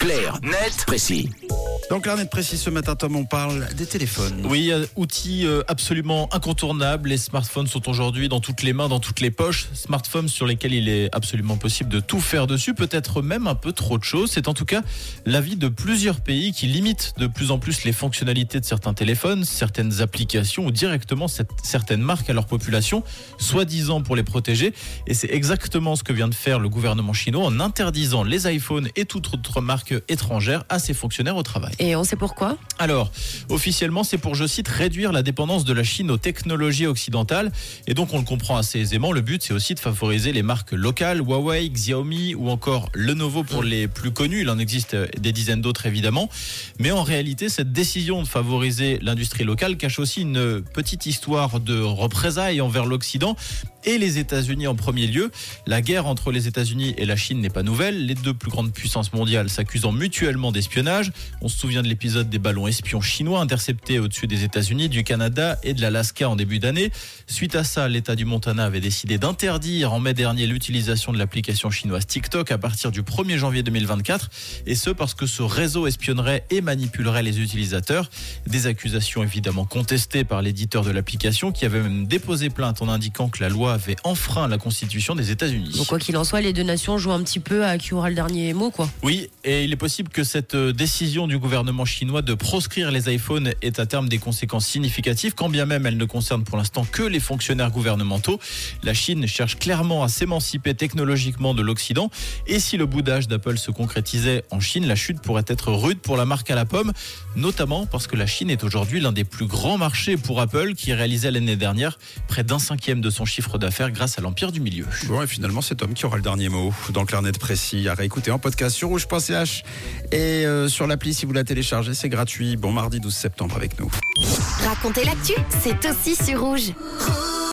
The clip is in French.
Clair, net, précis. Donc là, net précis ce matin, Tom, on parle des téléphones. Oui, euh, outil euh, absolument incontournable. Les smartphones sont aujourd'hui dans toutes les mains, dans toutes les poches. Smartphones sur lesquels il est absolument possible de tout faire dessus, peut-être même un peu trop de choses. C'est en tout cas l'avis de plusieurs pays qui limitent de plus en plus les fonctionnalités de certains téléphones, certaines applications ou directement certaines marques à leur population, soi-disant pour les protéger. Et c'est exactement ce que vient de faire le gouvernement chinois en interdisant les iPhones et toute autre marque étrangère à ses fonctionnaires au travail. Et on sait pourquoi Alors, officiellement, c'est pour, je cite, réduire la dépendance de la Chine aux technologies occidentales. Et donc, on le comprend assez aisément. Le but, c'est aussi de favoriser les marques locales, Huawei, Xiaomi ou encore Lenovo pour les plus connus. Il en existe des dizaines d'autres, évidemment. Mais en réalité, cette décision de favoriser l'industrie locale cache aussi une petite histoire de représailles envers l'Occident et les États-Unis en premier lieu. La guerre entre les États-Unis et la Chine n'est pas nouvelle. Les deux plus grandes puissances mondiales s'accusant mutuellement d'espionnage. On se souvient de l'épisode des ballons espions chinois interceptés au-dessus des États-Unis, du Canada et de l'Alaska en début d'année. Suite à ça, l'État du Montana avait décidé d'interdire en mai dernier l'utilisation de l'application chinoise TikTok à partir du 1er janvier 2024. Et ce parce que ce réseau espionnerait et manipulerait les utilisateurs. Des accusations évidemment contestées par l'éditeur de l'application qui avait même déposé plainte en indiquant que la loi avait enfreint la constitution des États-Unis. Donc quoi qu'il en soit, les deux nations jouent un petit peu à qui aura le dernier mot, quoi. Oui, et il est possible que cette euh, décision du gouvernement chinois de proscrire les iPhones ait à terme des conséquences significatives, quand bien même elle ne concerne pour l'instant que les fonctionnaires gouvernementaux. La Chine cherche clairement à s'émanciper technologiquement de l'Occident, et si le boudage d'Apple se concrétisait en Chine, la chute pourrait être rude pour la marque à la pomme, notamment parce que la Chine est aujourd'hui l'un des plus grands marchés pour Apple, qui réalisait l'année dernière près d'un cinquième de son chiffre d'affaires grâce à l'empire du milieu. Bon, et finalement, c'est Tom qui aura le dernier mot dans Clair net précis. À réécouter en podcast sur rouge.ch et euh, sur l'appli si vous la téléchargez, c'est gratuit. Bon mardi 12 septembre avec nous. Racontez l'actu, c'est aussi sur rouge.